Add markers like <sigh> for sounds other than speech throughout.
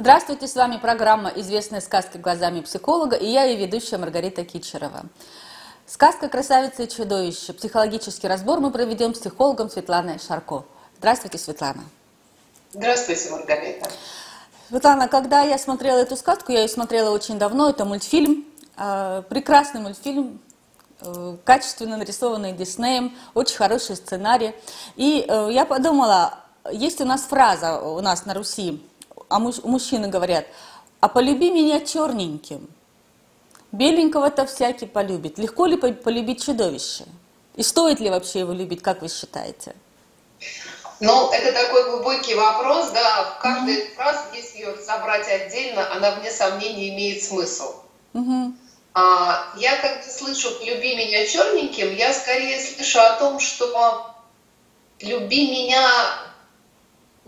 Здравствуйте, с вами программа «Известные сказки глазами психолога» и я ее ведущая Маргарита Кичерова. Сказка «Красавица и чудовище». Психологический разбор мы проведем с психологом Светланой Шарко. Здравствуйте, Светлана. Здравствуйте, Маргарита. Светлана, когда я смотрела эту сказку, я ее смотрела очень давно, это мультфильм, э, прекрасный мультфильм, э, качественно нарисованный Диснеем, очень хороший сценарий. И э, я подумала, есть у нас фраза у нас на Руси, а муж, мужчины говорят, а полюби меня черненьким. Беленького-то всякий полюбит. Легко ли полюбить чудовище? И стоит ли вообще его любить, как вы считаете? Ну, это такой глубокий вопрос, да. В каждой mm-hmm. фразе, если ее разобрать отдельно, она, вне сомнения, имеет смысл. Mm-hmm. А, я, когда слышу «люби меня черненьким», я скорее слышу о том, что «люби меня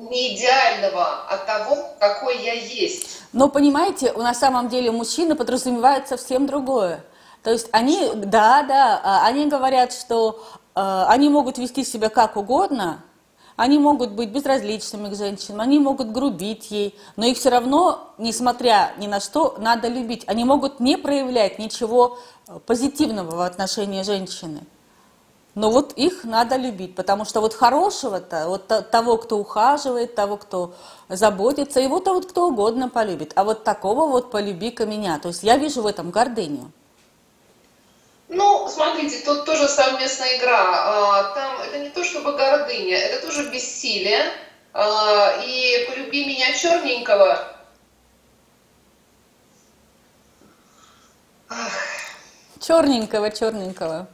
не идеального, а того, какой я есть. Но понимаете, на самом деле мужчины подразумевают совсем другое. То есть они, да, да, а, они говорят, что э, они могут вести себя как угодно, они могут быть безразличными к женщинам, они могут грубить ей, но их все равно, несмотря ни на что, надо любить. Они могут не проявлять ничего э, позитивного в отношении женщины. Но вот их надо любить, потому что вот хорошего-то, вот того, кто ухаживает, того, кто заботится, его-то вот кто угодно полюбит. А вот такого вот полюби-ка меня. То есть я вижу в этом гордыню. Ну, смотрите, тут тоже совместная игра. А, там это не то чтобы гордыня, это тоже бессилие. А, и полюби меня черненького. Черненького, черненького.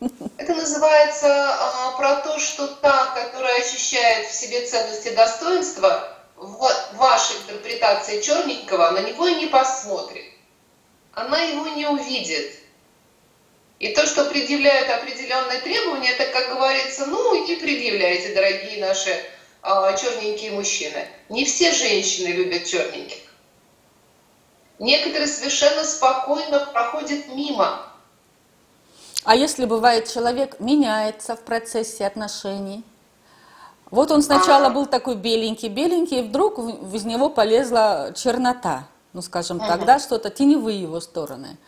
Это называется а, про то, что та, которая ощущает в себе ценности достоинства, в вашей интерпретации черненького, на него и не посмотрит. Она его не увидит. И то, что предъявляют определенные требования, это, как говорится, ну и предъявляйте, дорогие наши а, черненькие мужчины. Не все женщины любят черненьких. Некоторые совершенно спокойно проходят мимо а если бывает человек меняется в процессе отношений? Вот он сначала был такой беленький-беленький, и вдруг из него полезла чернота, ну скажем так, да, что-то теневые его стороны.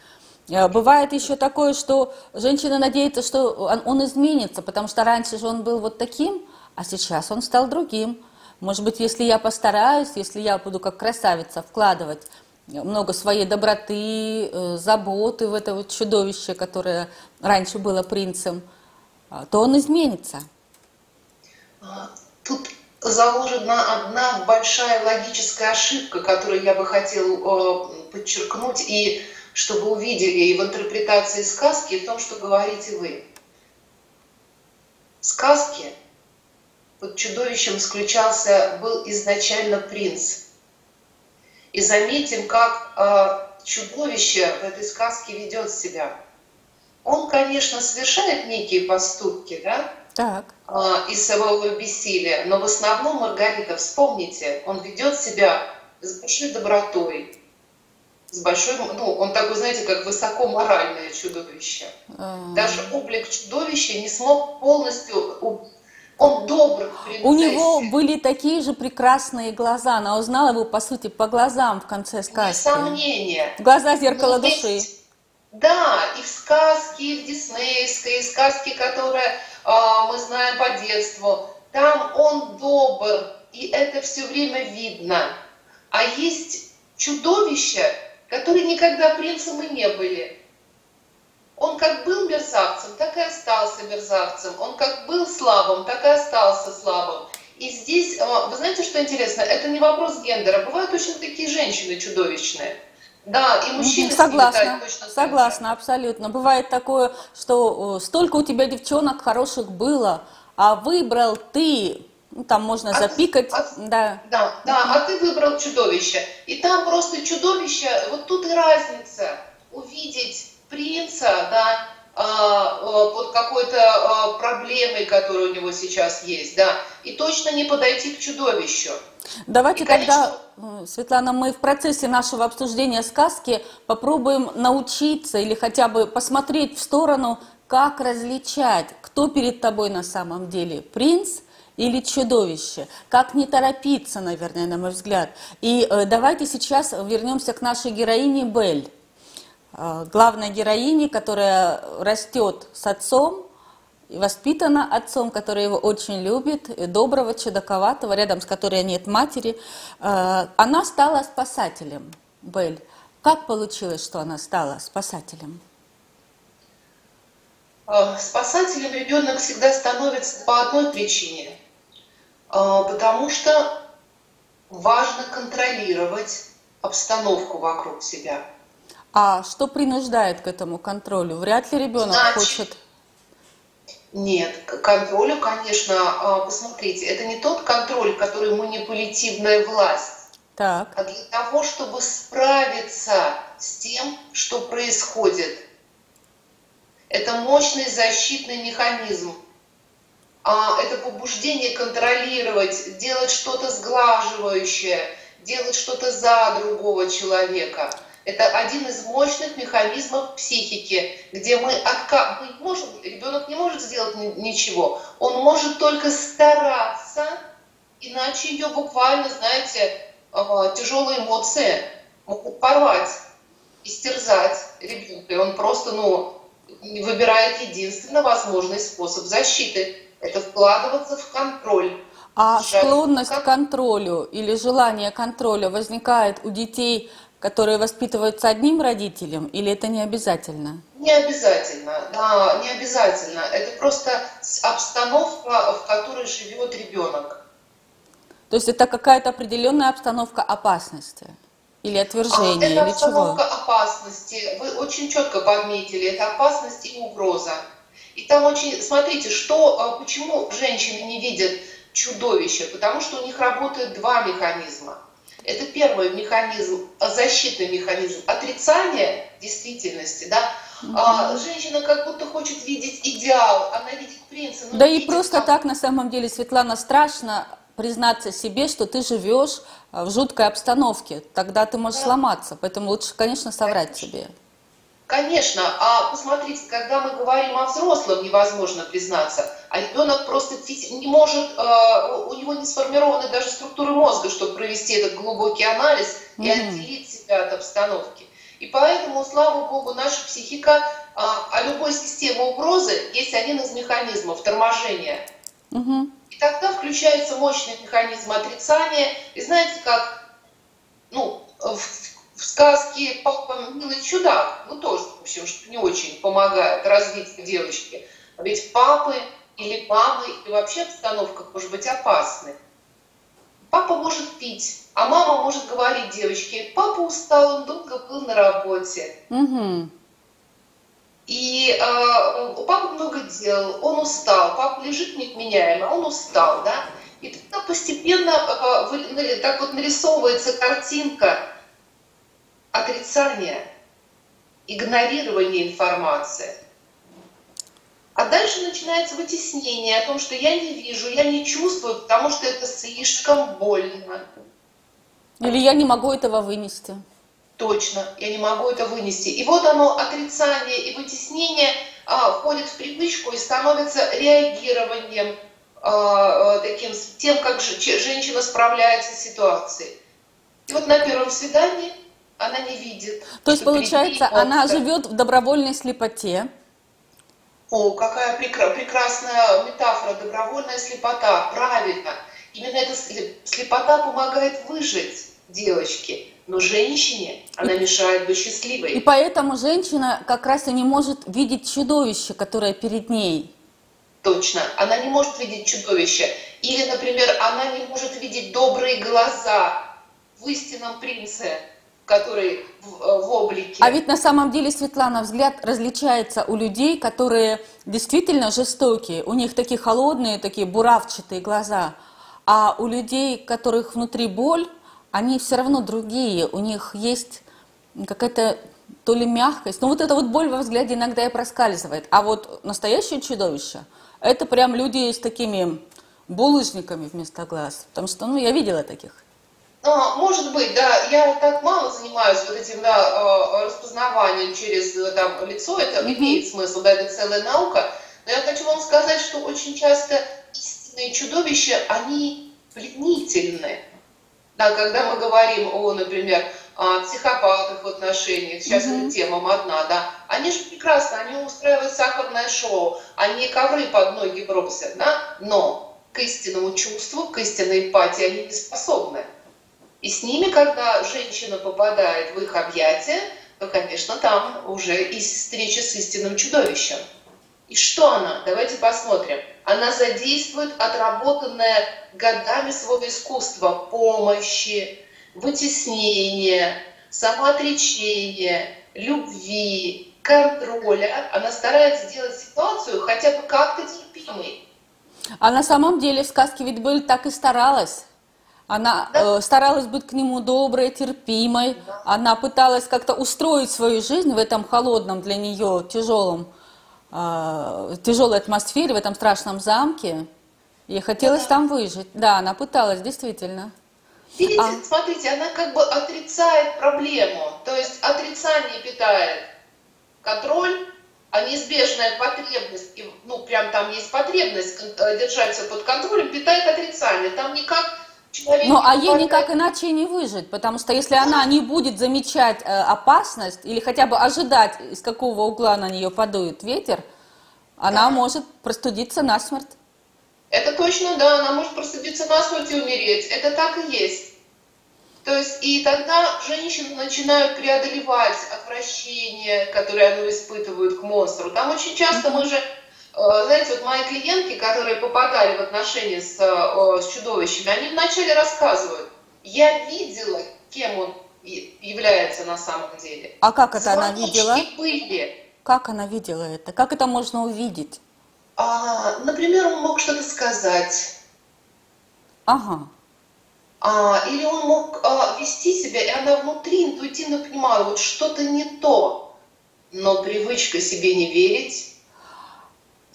А бывает еще такое, что женщина надеется, что он, он изменится, потому что раньше же он был вот таким, а сейчас он стал другим. Может быть, если я постараюсь, если я буду как красавица вкладывать много своей доброты, э, заботы в это вот чудовище, которое раньше было принцем, а, то он изменится. А, тут заложена одна большая логическая ошибка, которую я бы хотела э, подчеркнуть, и чтобы увидели и в интерпретации сказки, и в том, что говорите вы. Сказке под чудовищем исключался, был изначально принц – и заметим, как э, чудовище в этой сказке ведет себя. Он, конечно, совершает некие поступки, да? Так. Э, из своего бессилия, но в основном, Маргарита, вспомните, он ведет себя с большой добротой, с большой, ну, он такой, знаете, как высокоморальное чудовище. Mm. Даже облик чудовища не смог полностью он добр У него были такие же прекрасные глаза. Она узнала его, по сути, по глазам в конце сказки. Без сомнения. Глаза зеркало Но души. да, и в сказке, и в диснейской, и сказки, которые э, мы знаем по детству, там он добр, и это все время видно. А есть чудовища, которые никогда принцем и не были. Он как был мерзавцем, так и остался мерзавцем. Он как был слабым, так и остался слабым. И здесь, а, вы знаете, что интересно? Это не вопрос гендера. Бывают точно такие женщины чудовищные. Да, и мужчины согласна, точно согласна, абсолютно. Бывает такое, что столько у тебя девчонок хороших было, а выбрал ты, ну, там можно а запикать, а, да. Да, да, а ты выбрал чудовище. И там просто чудовище, вот тут и разница, увидеть принца, да, а, а, под какой-то а, проблемой, которая у него сейчас есть, да, и точно не подойти к чудовищу. Давайте и, конечно... тогда, Светлана, мы в процессе нашего обсуждения сказки попробуем научиться или хотя бы посмотреть в сторону, как различать, кто перед тобой на самом деле, принц или чудовище. Как не торопиться, наверное, на мой взгляд. И э, давайте сейчас вернемся к нашей героине Бель. Э, главной героине, которая растет с отцом, и воспитана отцом, который его очень любит, и доброго, чудаковатого, рядом с которой нет матери. Э, она стала спасателем, Бель. Как получилось, что она стала спасателем? Э, спасателем ребенок всегда становится по одной причине, потому что важно контролировать обстановку вокруг себя. А что принуждает к этому контролю? Вряд ли ребенок Значит, хочет. Нет, к контролю, конечно, э, посмотрите, это не тот контроль, который манипулятивная власть. Так. А для того, чтобы справиться с тем, что происходит – это мощный защитный механизм. А это побуждение контролировать, делать что-то сглаживающее, делать что-то за другого человека. Это один из мощных механизмов психики, где мы, отка... мы можем, ребенок не может сделать ничего, он может только стараться, иначе ее буквально, знаете, а, тяжелые эмоции могут порвать, истерзать ребенка, и он просто, ну, выбирает единственно возможный способ защиты. Это вкладываться в контроль. А склонность к контролю или желание контроля возникает у детей, которые воспитываются одним родителем, или это не обязательно? Не обязательно, да, не обязательно. Это просто обстановка, в которой живет ребенок. То есть это какая-то определенная обстановка опасности? Или отвержение, это или чего? опасности. Вы очень четко подметили, это опасность и угроза. И там очень, смотрите, что, а, почему женщины не видят чудовища? Потому что у них работают два механизма. Это первый механизм, защитный механизм отрицания действительности, да. Угу. А, женщина как будто хочет видеть идеал, она видит принца. Да и просто как... так на самом деле, Светлана, страшно признаться себе, что ты живешь а, в жуткой обстановке. Тогда ты можешь да. сломаться. Поэтому лучше, конечно, соврать себе. Конечно, а посмотрите, когда мы говорим о взрослом, невозможно признаться, а ребенок просто не может, а, у него не сформированы даже структуры мозга, чтобы провести этот глубокий анализ и mm-hmm. отделить себя от обстановки. И поэтому, слава богу, наша психика, а, а любой системе угрозы есть один из механизмов торможения. Mm-hmm. И тогда включается мощный механизм отрицания. И знаете, как ну, в, в сказке «Папа милый чудак», ну тоже, в общем, что не очень помогает развитию девочки. А ведь папы или мамы, и вообще обстановка может быть опасной. Папа может пить, а мама может говорить девочке, папа устал, он долго был на работе. Угу. И э, у папы много дел, он устал, папа лежит невменяемо, он устал, да. И тогда постепенно э, так вот нарисовывается картинка отрицания, игнорирования информации. А дальше начинается вытеснение о том, что я не вижу, я не чувствую, потому что это слишком больно. Или я не могу этого вынести точно, я не могу это вынести. И вот оно, отрицание и вытеснение а, входит в привычку и становится реагированием а, а таким, тем, как же, женщина справляется с ситуацией. И вот на первом свидании она не видит. То есть, получается, она живет в добровольной слепоте. О, какая прекра- прекрасная метафора, добровольная слепота, правильно. Именно эта слепота помогает выжить девочке. Но женщине она мешает быть счастливой. И поэтому женщина как раз и не может видеть чудовище, которое перед ней. Точно. Она не может видеть чудовище. Или, например, она не может видеть добрые глаза в истинном принце, который э, в облике. А ведь на самом деле, Светлана, взгляд различается у людей, которые действительно жестокие. У них такие холодные, такие буравчатые глаза. А у людей, которых внутри боль, они все равно другие, у них есть какая-то то ли мягкость, но вот эта вот боль во взгляде иногда и проскальзывает. А вот настоящее чудовище, это прям люди с такими булыжниками вместо глаз, потому что, ну, я видела таких. Ну, может быть, да, я так мало занимаюсь вот этим да, э, распознаванием через э, там, лицо, это mm-hmm. имеет смысл, да, это целая наука, но я хочу вам сказать, что очень часто естественные чудовища, они пленительны. Да, когда мы говорим о, например, о психопатах в отношениях, сейчас mm-hmm. эта тема модна, да, они же прекрасно, они устраивают сахарное шоу, они ковры под ноги бросят, да, но к истинному чувству, к истинной эмпатии они не способны. И с ними, когда женщина попадает в их объятия, то, конечно, там уже и встреча с истинным чудовищем. И что она? Давайте посмотрим. Она задействует отработанное годами своего искусства помощи, вытеснения, самоотречения, любви, контроля. Она старается сделать ситуацию хотя бы как-то терпимой. А на самом деле в сказке ведь Белль так и старалась. Она да. э, старалась быть к нему доброй, терпимой. Да. Она пыталась как-то устроить свою жизнь в этом холодном для нее тяжелом, э, тяжелой атмосфере, в этом страшном замке. Ей хотелось да. там выжить. Да, она пыталась, действительно. Видите, а... смотрите, она как бы отрицает проблему. То есть отрицание питает контроль, а неизбежная потребность, ну прям там есть потребность э, держаться под контролем, питает отрицание. Там никак ну, а ей никак иначе не выжить, потому что если она не будет замечать э, опасность или хотя бы ожидать, из какого угла на нее подует ветер, она да. может простудиться насмерть. Это точно, да, она может простудиться насмерть и умереть. Это так и есть. То есть и тогда женщины начинают преодолевать отвращение, которое они испытывают к монстру. Там очень часто мы же знаете, вот мои клиентки, которые попадали в отношения с, э, с чудовищами, они вначале рассказывают, я видела, кем он является на самом деле. А как это Звоночки она видела? были. Как она видела это? Как это можно увидеть? А, например, он мог что-то сказать. Ага. А, или он мог а, вести себя, и она внутри интуитивно понимала, вот что-то не то. Но привычка себе не верить,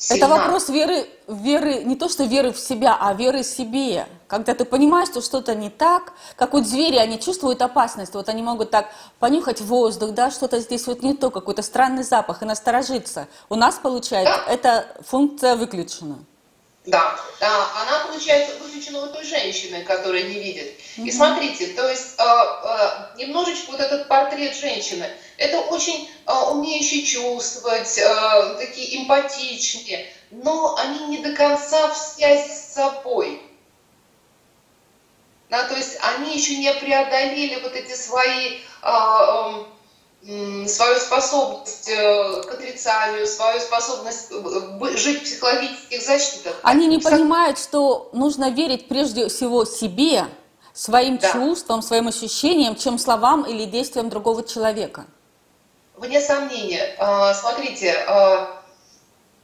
Сильна. Это вопрос веры, веры, не то что веры в себя, а веры себе. Когда ты понимаешь, что что-то не так, как вот звери, они чувствуют опасность, вот они могут так понюхать воздух, да, что-то здесь вот не то, какой-то странный запах, и насторожиться. У нас, получается, да. эта функция выключена. Да, да, она, получается, выключена у той женщины, которая не видит. Mm-hmm. И смотрите, то есть э, э, немножечко вот этот портрет женщины, это очень э, умеющие чувствовать, э, такие эмпатичные, но они не до конца в связи с собой. Да, то есть они еще не преодолели вот эти свои... Э, э, свою способность э, к отрицанию, свою способность э, жить в психологических защитах. Они не понимают, что нужно верить прежде всего себе, своим да. чувствам, своим ощущениям, чем словам или действиям другого человека. Вне сомнения. А, смотрите, а,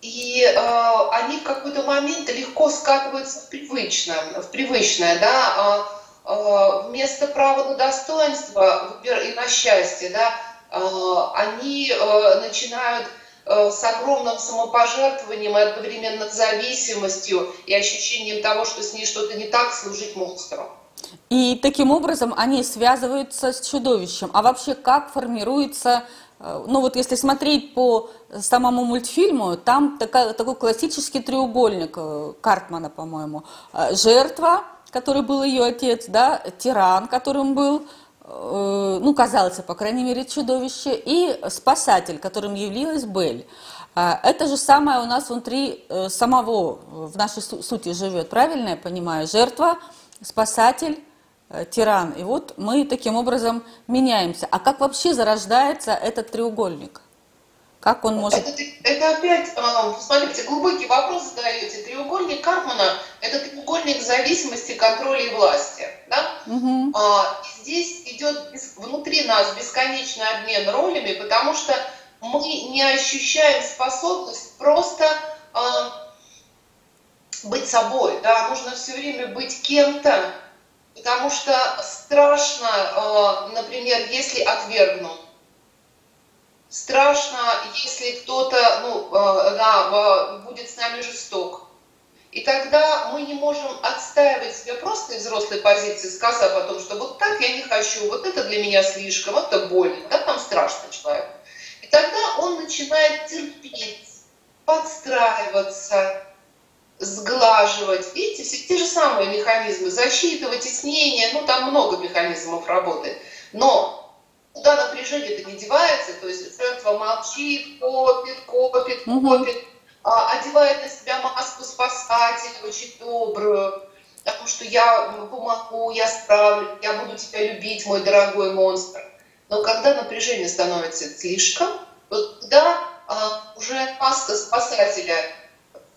и а, они в какой-то момент легко скатываются в привычное, в привычное, да, вместо права на достоинство и на счастье, да, Э, они э, начинают э, с огромным самопожертвованием и одновременно зависимостью и ощущением того, что с ней что-то не так, служить монстру. И таким образом они связываются с чудовищем. А вообще как формируется, ну вот если смотреть по самому мультфильму, там такая, такой классический треугольник Картмана, по-моему. Жертва, который был ее отец, да, тиран, которым был Э, ну, казалось, по крайней мере, чудовище, и спасатель, которым явилась Бель. А, это же самое у нас внутри э, самого, в нашей сути живет, правильно я понимаю? Жертва, спасатель, э, тиран. И вот мы таким образом меняемся. А как вообще зарождается этот треугольник? Как он может... Это, это опять, а, смотрите, глубокий вопрос задаете. Треугольник Карпмана – это треугольник зависимости, контроля и власти. Да? Угу. А, здесь идет внутри нас бесконечный обмен ролями, потому что мы не ощущаем способность просто а, быть собой. Да? Нужно все время быть кем-то, потому что страшно, а, например, если отвергнут страшно, если кто-то ну, э, да, будет с нами жесток. И тогда мы не можем отстаивать себя просто из взрослой позиции, сказав о том, что вот так я не хочу, вот это для меня слишком, это больно, да, там страшно человек. И тогда он начинает терпеть, подстраиваться, сглаживать. Видите, все те же самые механизмы защиты, вытеснения, ну там много механизмов работы. Но куда напряжение-то не девается, то есть жертва молчит, копит, копит, копит, а, одевает на себя маску спасателя, очень добрую, потому что я помогу, я справлюсь, я буду тебя любить, мой дорогой монстр. Но когда напряжение становится слишком, вот тогда а, уже маска спасателя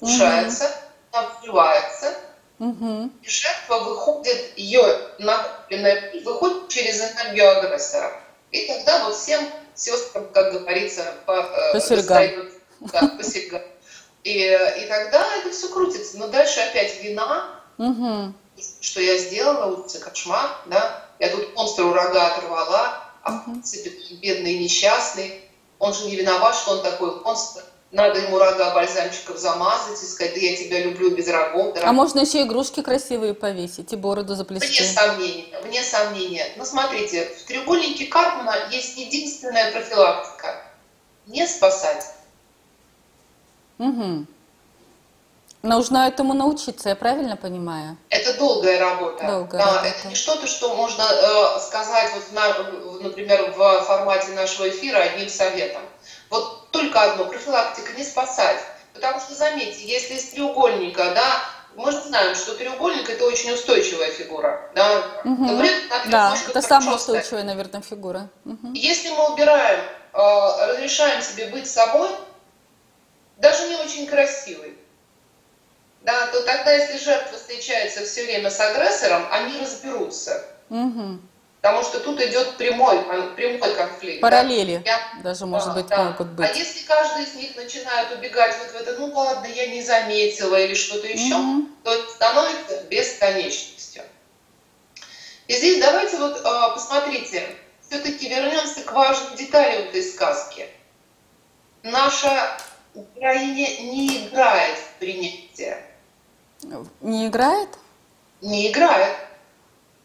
ушается, mm-hmm. обрывается, mm-hmm. и жертва выходит, ее накопленная выходит через энергию агрессора. И тогда вот всем сестрам, как говорится, по, э, по достают, да, по И, и тогда это все крутится. Но дальше опять вина, угу. что я сделала, улица кошмар, да, я тут монстру рога оторвала, а в принципе бедный несчастный, он же не виноват, что он такой монстр. Надо ему рога бальзамчиков замазать и сказать, да я тебя люблю без рогов. Дорогой. А можно еще игрушки красивые повесить и бороду заплести? Вне сомнения, вне сомнения. Но смотрите, в треугольнике Карпмана есть единственная профилактика. Не спасать. Угу. Нужно этому научиться, я правильно понимаю? Это долгая работа. Долгая да, работа. Это не что-то, что можно э, сказать, вот на, например, в формате нашего эфира одним советом. Вот только одно, профилактика, не спасать. Потому что, заметьте, если из треугольника, да, мы же знаем, что треугольник это очень устойчивая фигура. Да, угу. Говорят, да это самая устойчивая, наверное, фигура. Угу. Если мы убираем, э, разрешаем себе быть собой, даже не очень красивый, да, то тогда, если жертва встречается все время с агрессором, они разберутся. Угу. Потому что тут идет прямой, прямой конфликт. Параллели да? даже, может да, быть, да. могут быть. А если каждый из них начинает убегать вот в это, ну ладно, я не заметила или что-то еще, угу. то это становится бесконечностью. И здесь давайте вот э, посмотрите, все-таки вернемся к важным деталям этой сказки. Наша героиня не играет в принятие. Не играет? Не играет.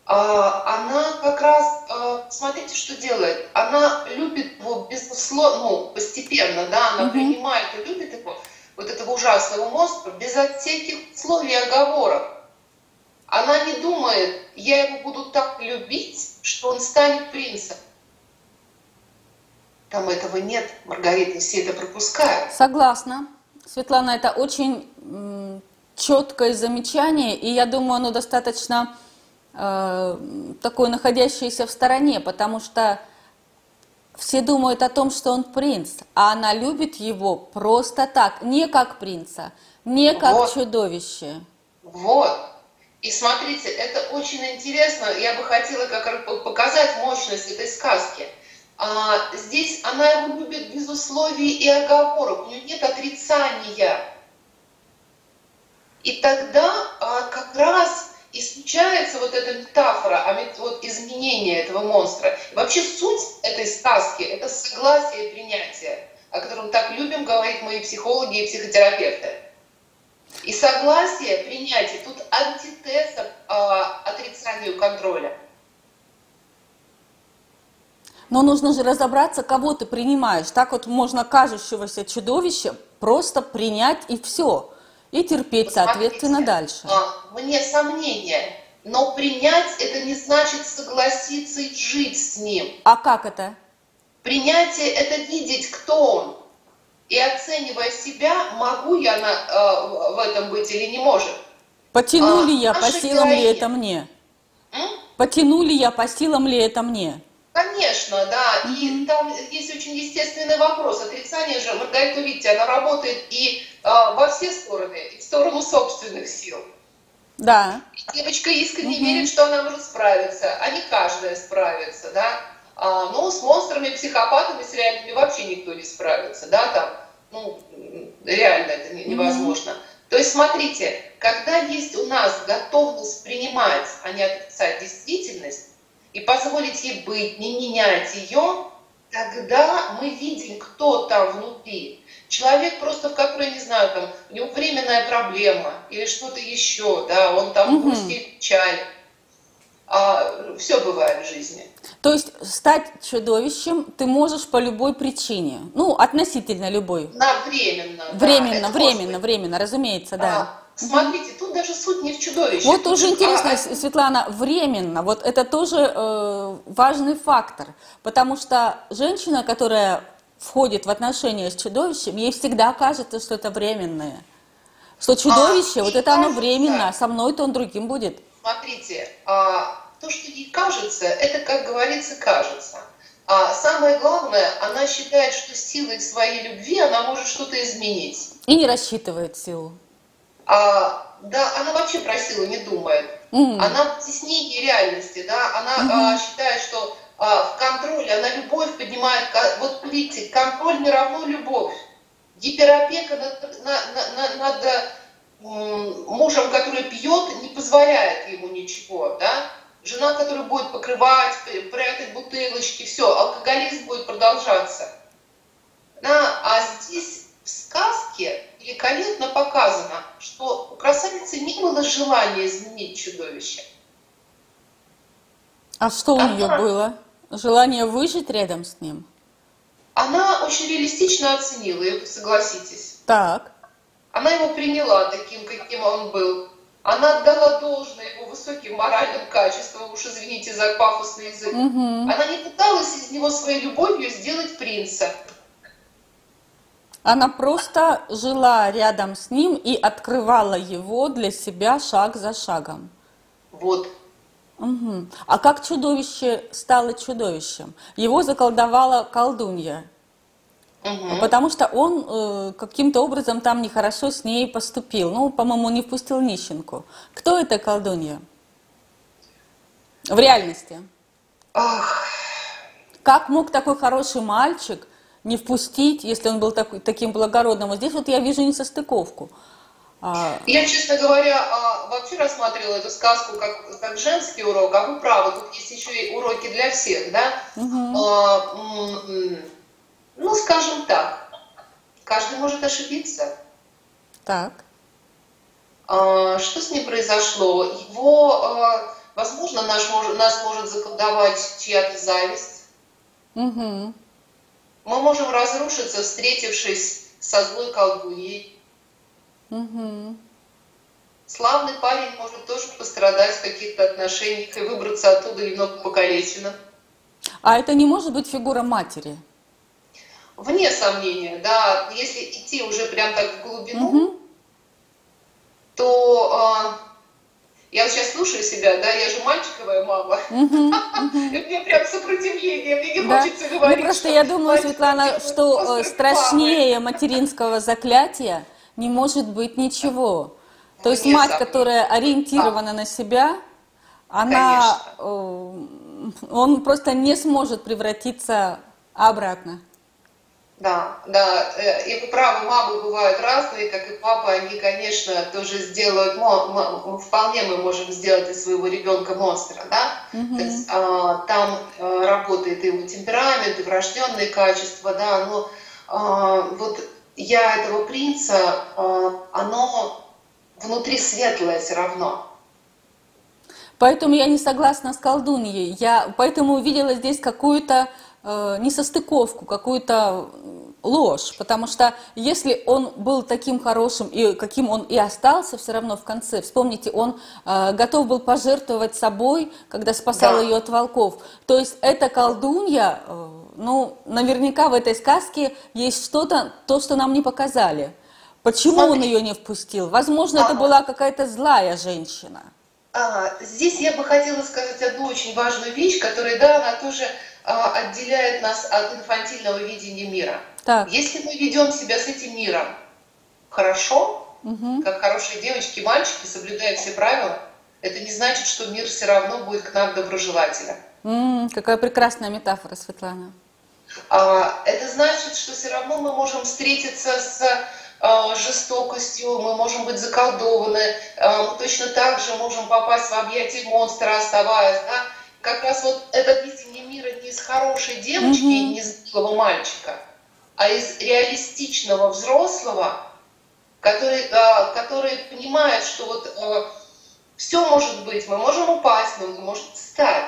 А, она как раз, а, смотрите, что делает. Она любит его безусловно, ну, постепенно, да, она угу. принимает и любит его, вот этого ужасного монстра, без всяких условий и оговорок. Она не думает, я его буду так любить, что он станет принцем. Там этого нет, Маргарита, все это пропускают. Согласна. Светлана, это очень четкое замечание, и я думаю, оно достаточно э, такое находящееся в стороне, потому что все думают о том, что он принц, а она любит его просто так, не как принца, не как вот. чудовище. Вот. И смотрите, это очень интересно. Я бы хотела как раз показать мощность этой сказки. А, здесь она его любит без условий и оговорок. У нее нет отрицания. И тогда а, как раз и случается вот эта метафора, а вот изменение этого монстра. И вообще суть этой сказки – это согласие и принятие, о котором так любим говорить мои психологи и психотерапевты. И согласие, принятие, тут антитеза э, отрицанию контроля. Но нужно же разобраться, кого ты принимаешь. Так вот можно кажущегося чудовища просто принять и все и терпеть, соответственно, дальше. А, мне сомнения, но принять это не значит согласиться и жить с ним. А как это? Принятие это видеть, кто он. И оценивая себя, могу я на, э, в этом быть или не может. Потяну а, ли я, по силам героиня. ли это мне? М? Потяну ли я, по силам ли это мне? Конечно, да. Mm-hmm. И там есть очень естественный вопрос. Отрицание же, Маргарита, видите, она работает и э, во все стороны, и в сторону собственных сил. Да. И девочка искренне mm-hmm. верит, что она может справиться, а не каждая справится, да. А, ну, с монстрами, психопатами, с реальными вообще никто не справится, да, там, ну, реально это невозможно. Mm-hmm. То есть, смотрите, когда есть у нас готовность принимать, а не отрицать действительность, и позволить ей быть, не менять ее, тогда мы видим, кто там внутри. Человек просто, в который, не знаю, там, у него временная проблема или что-то еще, да, он там угу. грустит, печаль. А, все бывает в жизни. То есть стать чудовищем ты можешь по любой причине, ну, относительно любой. На временно. Временно, да, временно, временно, разумеется, да. Смотрите, тут даже суть не в чудовище. Вот Тут тоже же- интересно, а, Светлана, временно. Вот это тоже э, важный фактор, потому что женщина, которая входит в отношения с чудовищем, ей всегда кажется, что это временное. Что чудовище, А, вот это оно кажется. временно, а со мной-то он другим будет. Смотрите, а, то, что ей кажется, это, как говорится, кажется. А самое главное, она считает, что силой своей любви она может что-то изменить. И не рассчитывает силу. А, да, она вообще про силу не думает. М. Она теснее реальности, да, она Мгм. а, считает, что а, в контроле она любовь поднимает, вот видите, контроль не равно любовь. Гиперопека над, на- на- на- над, м, мужем, который пьет, не позволяет ему ничего, да. Жена, которая будет покрывать, прятать бутылочки, все, алкоголизм будет продолжаться. Да, а здесь в сказке великолепно показано, что у красавицы не было желания изменить чудовище. А что у нее было? Желание выжить рядом с ним? Она очень реалистично оценила его, согласитесь. Так. Она его приняла таким, каким он был. Она отдала должное его высоким моральным качествам, уж извините за пафосный язык. Мгм. Она не пыталась из него своей любовью сделать принца. Она просто жила рядом с ним и открывала его для себя шаг за шагом. Вот. Мгм. А как чудовище стало чудовищем? Его заколдовала колдунья, Мгм. потому что он э, каким-то образом там нехорошо с ней поступил. Ну, по-моему, не впустил нищенку. Кто эта колдунья? В реальности. Ах, Как мог такой хороший мальчик не впустить, если он был такой, таким благородным? Вот здесь вот я вижу несостыковку. А, Я, честно говоря, а, вообще рассматривала эту сказку как, как женский урок, а вы правы, тут есть еще и уроки для всех, да? А, м, ну, скажем так, каждый может ошибиться. Так. А, Что с ним произошло? Его, возможно, наш, нас может заколдовать чья-то зависть. Мгм. Мы можем разрушиться, встретившись со злой колдуньей. Мгм. Славный парень может тоже пострадать в каких-то отношениях и выбраться оттуда немного покалеченным. А это не может быть фигура матери? Вне сомнения, да, если идти уже прям так в глубину, Мгм. то а, я вот сейчас слушаю себя, да, я же мальчиковая мама, <laughs> Мгм. и мне прям сопротивление, мне не Да. хочется Ну, говорить. просто что я думаю, Светлана, что э, страшнее материнского заклятия не может быть ничего. То Ну, есть нет мать, которая ориентирована на себя, она, э, он просто не сможет превратиться обратно. Да, да, э, и вы правы, мамы бывают разные, как и папа, они, конечно, тоже сделают, мо- вполне мы можем сделать из своего ребенка монстра, да, Мгм. То есть, а, там а, работает и его темперамент, и врожденные качества, да, но а, вот я этого принца, а, оно внутри светлое все равно. Поэтому я не согласна с колдуньей. Я поэтому увидела здесь какую-то э, несостыковку, какую-то м, ложь. Потому что если он был таким хорошим и каким он и остался все равно в конце, вспомните, он э, готов был пожертвовать собой, когда спасал Да. ее от волков. То есть эта колдунья, э, ну, наверняка в этой сказке есть что-то, то, что нам не показали. Почему он Смотри. ее не впустил? Возможно, это Ага. была какая-то злая женщина. А, здесь я бы хотела сказать одну очень важную вещь, которая, да, она тоже а, отделяет нас от инфантильного видения мира. Так. Если мы ведем себя с этим миром хорошо, Мгм. как хорошие девочки мальчики, соблюдая все правила, это не значит, что мир все равно будет к нам доброжелателен. М, какая прекрасная метафора, Светлана. А, Это значит, что все равно мы можем встретиться с а, жестокостью, мы можем быть заколдованы, а, мы точно так же можем попасть в объятия монстра, оставаясь. Да? Как раз вот это мира не из хорошей девочки и Мгм. не из злого мальчика, а из реалистичного взрослого, который, а, который понимает, что вот все может быть, мы можем упасть, но мы можем встать.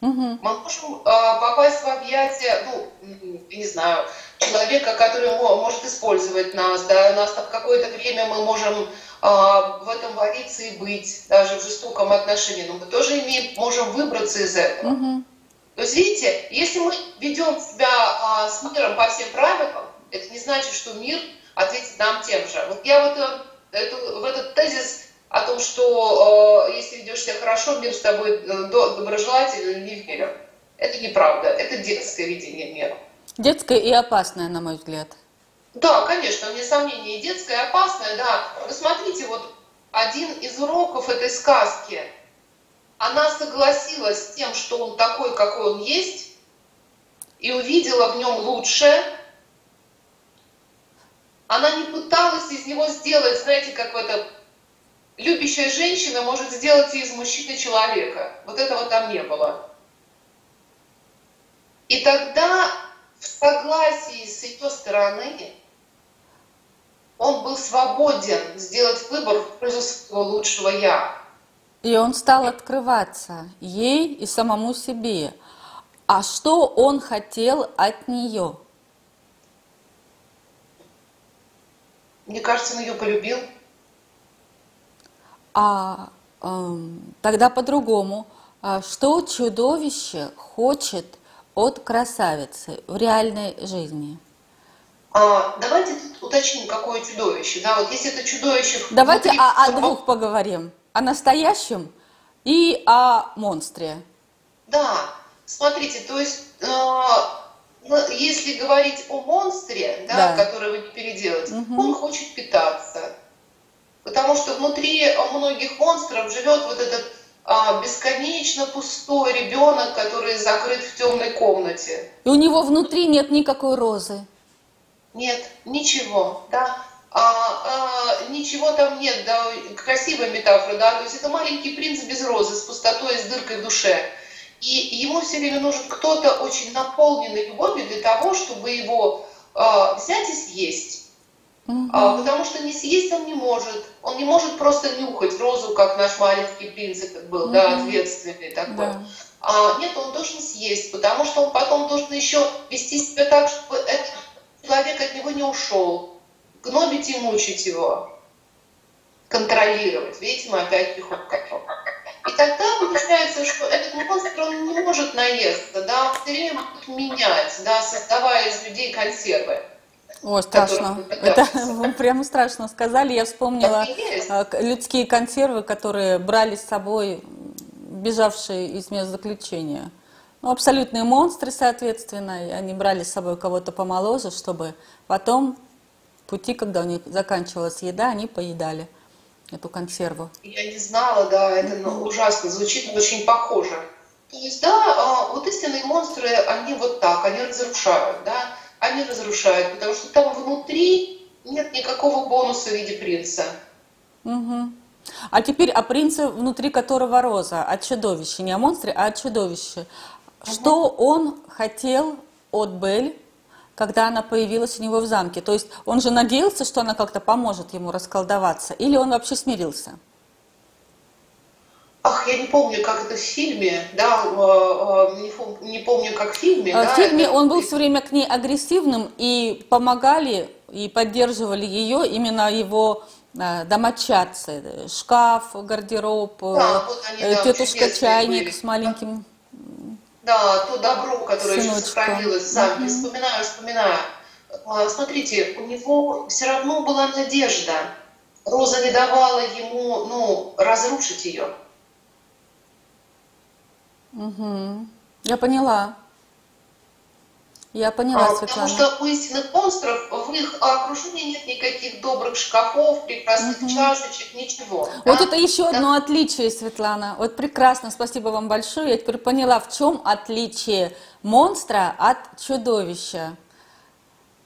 Мы можем а, попасть в объятия, ну, не знаю, человека, который может использовать нас, да, нас в какое-то время мы можем а, в этом вариться и быть, даже в жестоком отношении, но мы тоже имеем, можем выбраться из этого. Угу. То есть, видите, если мы ведем себя а, с миром по всем правилам, это не значит, что мир ответит нам тем же. Вот я вот э, эту, в этот тезис о том, что э, если ведешь себя хорошо, мир с тобой э, доброжелательный, не верю. Это неправда, это детское видение мира. Детское и опасное, на мой взгляд. Да, конечно, вне сомнения, и детское, и опасное, да. Вы смотрите, вот один из уроков этой сказки, она согласилась с тем, что он такой, какой он есть, и увидела в нем лучшее. Она не пыталась из него сделать, знаете, как в этом любящая женщина может сделать из мужчины человека. Вот этого там не было. И тогда в согласии с ее стороны он был свободен сделать выбор в пользу своего лучшего «я». И он стал открываться ей и самому себе. А что он хотел от нее? Мне кажется, он ее полюбил. А э, тогда по-другому. А что чудовище хочет от красавицы в реальной жизни? А, давайте тут уточним, какое чудовище. Да, вот если это чудовище... Давайте внутри... о, о двух поговорим. О настоящем и о монстре. Да, смотрите, то есть, э, если говорить о монстре, да, да. который вы не переделаете, угу. он хочет питаться. Потому что внутри многих монстров живет вот этот а, бесконечно пустой ребенок, который закрыт в темной комнате. И у него внутри нет никакой розы. Нет, ничего, да. А, а, ничего там нет, да, красивая метафора, да, то есть это маленький принц без розы, с пустотой, с дыркой в душе. И ему все время нужен кто-то очень наполненный любовью для того, чтобы его а, взять и съесть. Угу. А, потому что не съесть он не может. Он не может просто нюхать розу, как наш маленький принц этот был, угу. да, ответственный такой. Да. А, нет, он должен съесть, потому что он потом должен еще вести себя так, чтобы этот человек от него не ушел, гнобить и мучить его, контролировать. Видите, мы опять приходим к этому. И тогда получается, что этот монстр, он не может наесться, да, он все время будет менять, да, создавая из людей консервы. О, страшно. <laughs> Это вы прямо страшно сказали. Я вспомнила а, людские консервы, которые брали с собой бежавшие из мест заключения. Ну, абсолютные монстры, соответственно, и они брали с собой кого-то помоложе, чтобы потом пути, когда у них заканчивалась еда, они поедали эту консерву. Я не знала, да, это ну, ужасно звучит, но очень похоже. То есть, да, а, вот истинные монстры, они вот так, они разрушают, да, они разрушают, потому что там внутри нет никакого бонуса в виде принца. Угу. А теперь о принце, внутри которого роза, о чудовище, не о монстре, а о чудовище. Что он хотел от Бель, когда она появилась у него в замке? То есть он же надеялся, что она как-то поможет ему расколдоваться, или он вообще смирился? Ах, я не помню, как это в фильме, да, э, э, не, помню, как в фильме. А в да, фильме это... он был все время к ней агрессивным, и помогали и поддерживали ее именно его э, домочадцы, шкаф, гардероб, да, вот они, да, тетушка чайник были. с маленьким Да, то добро, которое еще сохранилось, сами, угу. вспоминаю, вспоминаю. Смотрите, у него все равно была надежда. Роза не давала ему, ну, разрушить ее. Угу. Я поняла. Я поняла, а, Светлана. Потому что у истинных монстров в их окружении нет никаких добрых шкафов, прекрасных угу. чашечек, ничего. Вот да? это еще да? одно отличие, Светлана. Вот прекрасно, спасибо вам большое. Я теперь поняла, в чем отличие монстра от чудовища,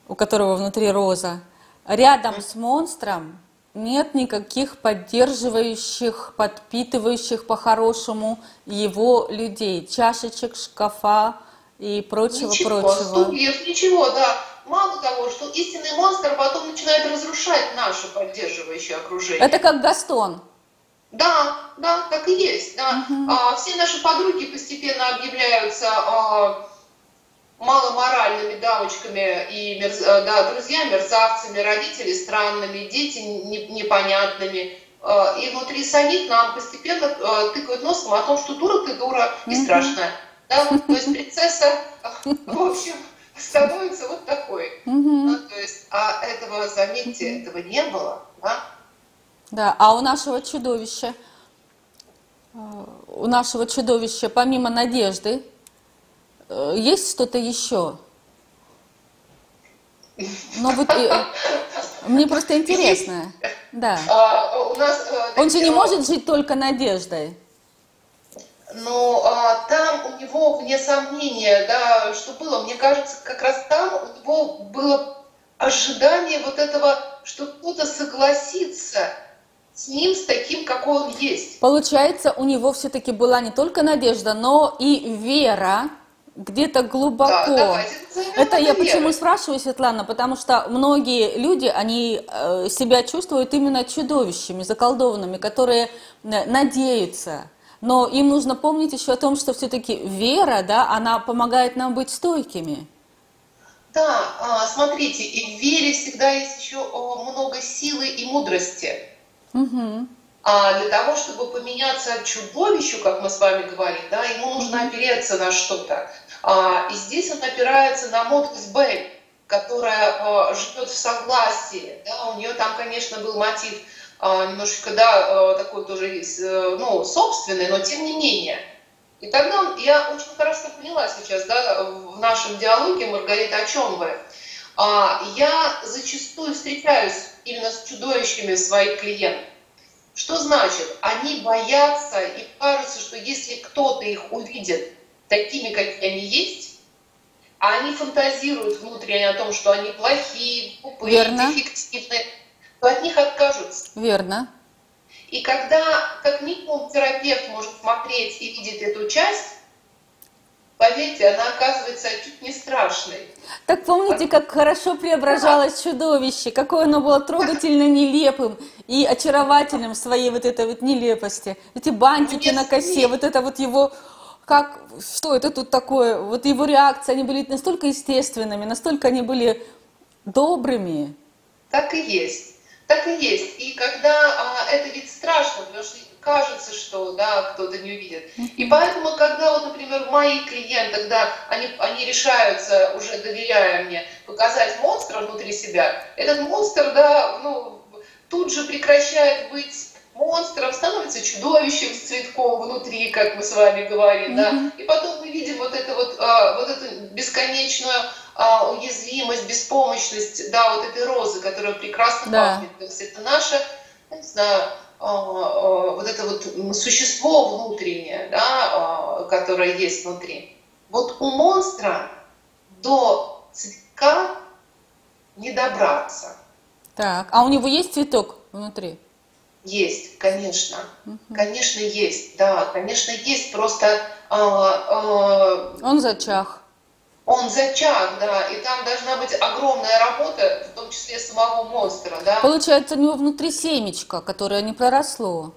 у которого внутри роза. Рядом с монстром нет никаких поддерживающих, подпитывающих по-хорошему его людей, чашечек, шкафа и прочего, ничего, прочего. Стульев, ничего, да. Мало того, что истинный монстр потом начинает разрушать наше поддерживающее окружение. Это как Гастон. Да, да, так и есть. Да. Угу. А, все наши подруги постепенно объявляются а, маломоральными дамочками и мерз... Э, да, друзья мерзавцами, родители странными, дети непонятными. Э, и внутри самих нам постепенно э, тыкают носом о том, что дура ты дура и страшная. Да? То есть принцесса, в общем, становится вот такой. Ну, то есть, а этого, заметьте, этого не было. Да? Да, а у нашего чудовища, у нашего чудовища, помимо надежды, Э, есть что-то еще? Ну вот э, мне просто интересно. <laughs> Да. А, у нас, э, Он же не может жить только надеждой. Но а, там у него, вне сомнения, да, что было, мне кажется, как раз там у него было ожидание вот этого, что кто-то согласится с ним, с таким, какой он есть. Получается, у него все-таки была не только надежда, но и вера где-то глубоко. Да, Это я почему спрашиваю, Светлана, потому что многие люди, они э, себя чувствуют именно чудовищами, заколдованными, которые э, надеются. Но им нужно помнить еще о том, что все-таки вера, да, она помогает нам быть стойкими. Да, а, смотрите, и в вере всегда есть еще много силы и мудрости. Угу. А для того, чтобы поменяться чудовищу, как мы с вами говорим, да, ему нужно опереться на что-то. А, и здесь он опирается на мудрость Бель, которая а, живет в согласии. Да, у нее там, конечно, был мотив немножечко, да, такой тоже э, ну, собственный, но тем не менее. И тогда я очень хорошо поняла сейчас, да, в нашем диалоге, Маргарита, о чем вы. Я зачастую встречаюсь именно с чудовищами своих клиентов. Что значит? Они боятся и кажется, что если кто-то их увидит такими, какие они есть, а они фантазируют внутренне о том, что они плохие, глупые, Верно. дефективные, то от них откажутся. Верно. И когда, как минимум, терапевт может смотреть и видеть эту часть, поверьте, она оказывается чуть не страшной. Так помните, как хорошо преображалось чудовище, какое оно было трогательно нелепым и очаровательным в своей вот этой вот нелепости. Эти бантики Мне на косе, вот это вот его как, что это тут такое, вот его реакции, они были настолько естественными, настолько они были добрыми. Так и есть, так и есть. И когда а, это ведь страшно, потому что кажется, что да, кто-то не увидит. И поэтому, когда вот, например, мои клиенты, когда они, они решаются, уже доверяя мне, показать монстра внутри себя, этот монстр, да, ну, тут же прекращает быть монстром, становится чудовищем с цветком внутри, как мы с вами говорим, mm-hmm. да. И потом мы видим вот это вот, а, вот эту бесконечную уязвимость, беспомощность, да, вот этой розы, которая прекрасно да. пахнет. То есть это наше, не знаю, а, а, вот это вот существо внутреннее, да, а, которое есть внутри. Вот у монстра до цветка не добраться. Так, а у него есть цветок внутри? Есть, конечно. Угу. Конечно, есть, да, конечно, есть. Просто... А, а, он зачах. Он зачах, да, и там должна быть огромная работа, в том числе самого монстра, да. Получается, у него внутри семечко, которое не проросло.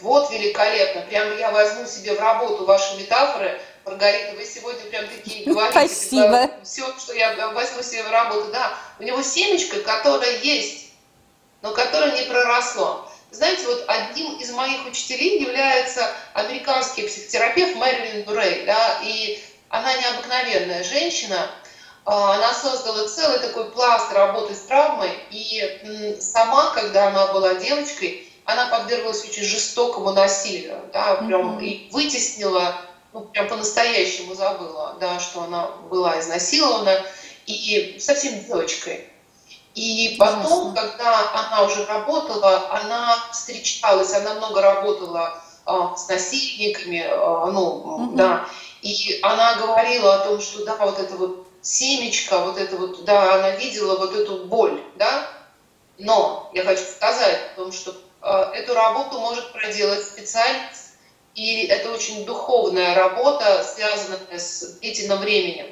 Вот великолепно. Прям я возьму себе в работу ваши метафоры. Маргарита, вы сегодня прям такие <laughs> говорите. Спасибо. Все, что я возьму себе в работу, да. У него семечко, которое есть но которое не проросло. Знаете, вот одним из моих учителей является американский психотерапевт Мэрилин Бурей, да, и она необыкновенная женщина, а, она создала целый такой пласт работы с травмой, и сама, когда она была девочкой, она подверглась очень жестокому насилию, да, прям mm-hmm. и вытеснила, ну, прям по-настоящему забыла, да, что она была изнасилована, и совсем девочкой. И потом, Конечно. когда она уже работала, она встречалась, она много работала с насильниками, а, ну, угу. да, и она говорила о том, что да, вот это вот семечко, вот это вот, да, она видела вот эту боль, да, но я хочу сказать о том, что э, эту работу может проделать специалист, и это очень духовная работа, связанная с длительным временем.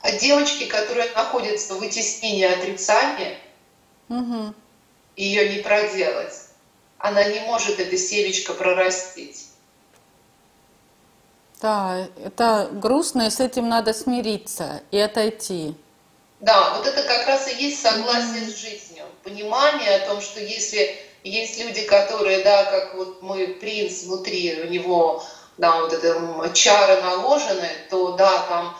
А девочки, которая находится в вытеснении отрицания, угу. ее не проделать. Она не может это семечко прорастить. Да, это грустно, и с этим надо смириться и отойти. Да, вот это как раз и есть согласие с жизнью. Понимание о том, что если есть люди, которые, да, как вот мой принц внутри, у него, да, вот это чары наложены, то да, там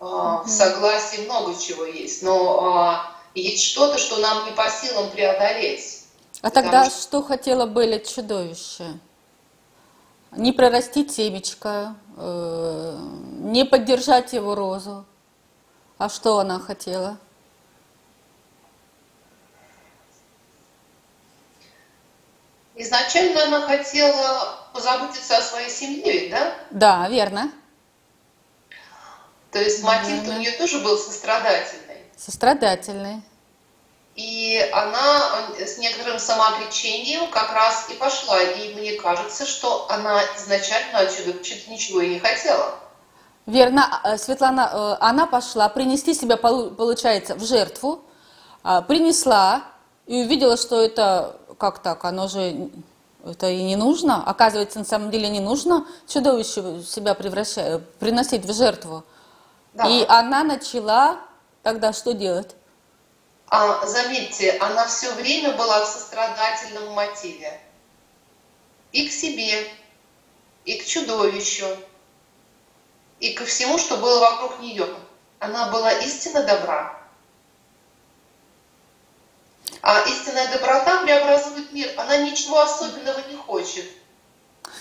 э, в согласии много чего есть. Но э, есть что-то, что нам не по силам преодолеть. А тогда что... что хотела Белля чудовище? Не прорастить семечко, э, не поддержать его розу. А что она хотела? Изначально она хотела позаботиться о своей семье, да? Да, верно. То есть мотив у нее тоже был сострадательный. Сострадательный. И она с некоторым самоотречением как раз и пошла. И мне кажется, что она изначально отсюда ничего и не хотела. Верно, э, Светлана, э, она пошла принести себя, получается, в жертву, а, принесла и увидела, что это, как так, оно же, это и не нужно, оказывается, на самом деле не нужно чудовище себя превращать, приносить в жертву. Да. И она начала тогда что делать? А, заметьте, она все время была в сострадательном мотиве. И к себе, и к чудовищу, и ко всему, что было вокруг нее. Она была истинно добра. А истинная доброта преобразует мир. Она ничего особенного не хочет.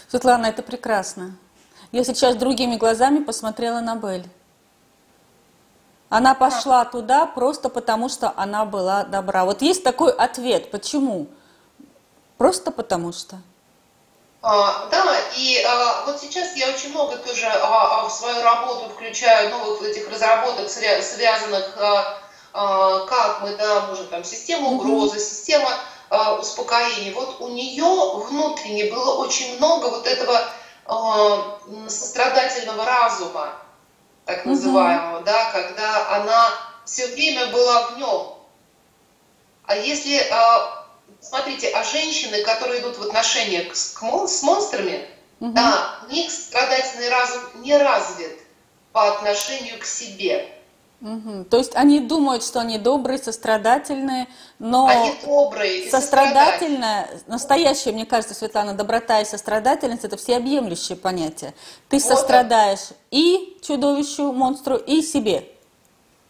Светлана, это прекрасно. Я сейчас другими глазами посмотрела на Бель. Она пошла туда просто потому, что она была добра. Вот есть такой ответ. Почему? Просто потому что. А, да, и а, вот сейчас я очень много тоже а, а в свою работу включаю новых этих разработок, связанных, а, а, как мы, да, можем там, система угрозы, система а, успокоения. Вот у нее внутренне было очень много вот этого а, сострадательного разума, так называемого, да, когда она все время была в нем. А если а, смотрите, а женщины, которые идут в отношениях с, с монстрами, угу. да, у них страдательный разум не развит по отношению к себе. Угу. То есть они думают, что они добрые, сострадательные, но они добрые, сострадательная, настоящая, мне кажется, Светлана, доброта и сострадательность это всеобъемлющее понятие. Ты вот сострадаешь и чудовищу, монстру, и себе.